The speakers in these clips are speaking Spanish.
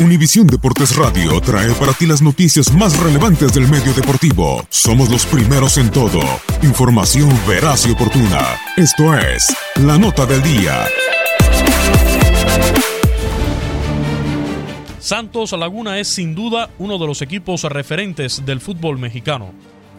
Univisión Deportes Radio trae para ti las noticias más relevantes del medio deportivo. Somos los primeros en todo. Información veraz y oportuna. Esto es La Nota del Día. Santos Laguna es sin duda uno de los equipos referentes del fútbol mexicano.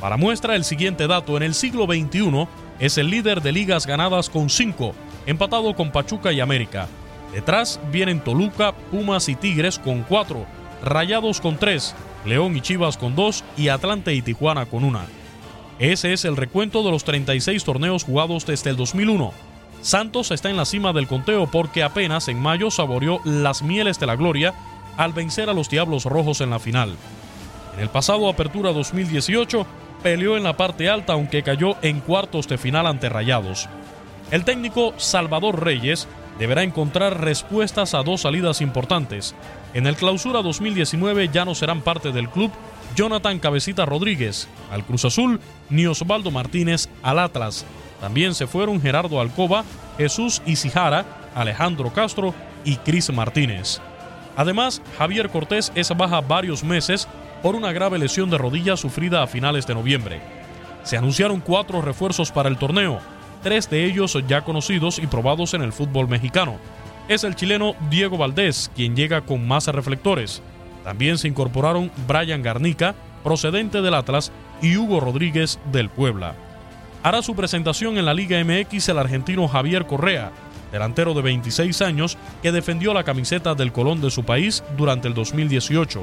Para muestra el siguiente dato, en el siglo XXI es el líder de ligas ganadas con 5, empatado con Pachuca y América. Detrás vienen Toluca, Pumas y Tigres con 4, Rayados con 3, León y Chivas con 2 y Atlante y Tijuana con 1. Ese es el recuento de los 36 torneos jugados desde el 2001. Santos está en la cima del conteo porque apenas en mayo saboreó las mieles de la gloria al vencer a los Diablos Rojos en la final. En el pasado Apertura 2018 peleó en la parte alta aunque cayó en cuartos de final ante Rayados. El técnico Salvador Reyes deberá encontrar respuestas a dos salidas importantes. En el clausura 2019 ya no serán parte del club Jonathan Cabecita Rodríguez al Cruz Azul ni Osvaldo Martínez al Atlas. También se fueron Gerardo Alcoba, Jesús Isijara, Alejandro Castro y Cris Martínez. Además, Javier Cortés es baja varios meses por una grave lesión de rodilla sufrida a finales de noviembre. Se anunciaron cuatro refuerzos para el torneo, tres de ellos ya conocidos y probados en el fútbol mexicano. Es el chileno Diego Valdés, quien llega con más reflectores. También se incorporaron Brian Garnica, procedente del Atlas, y Hugo Rodríguez del Puebla. Hará su presentación en la Liga MX el argentino Javier Correa, delantero de 26 años que defendió la camiseta del Colón de su país durante el 2018.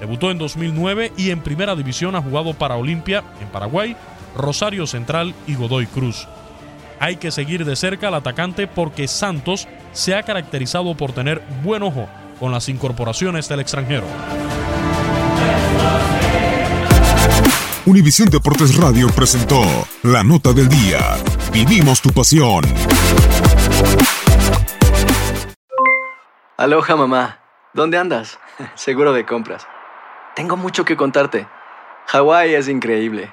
Debutó en 2009 y en primera división ha jugado para Olimpia en Paraguay, Rosario Central y Godoy Cruz. Hay que seguir de cerca al atacante porque Santos se ha caracterizado por tener buen ojo con las incorporaciones del extranjero. Univisión Deportes Radio presentó la nota del día. Vivimos tu pasión. Aloha mamá, ¿dónde andas? Seguro de compras. Tengo mucho que contarte. Hawái es increíble.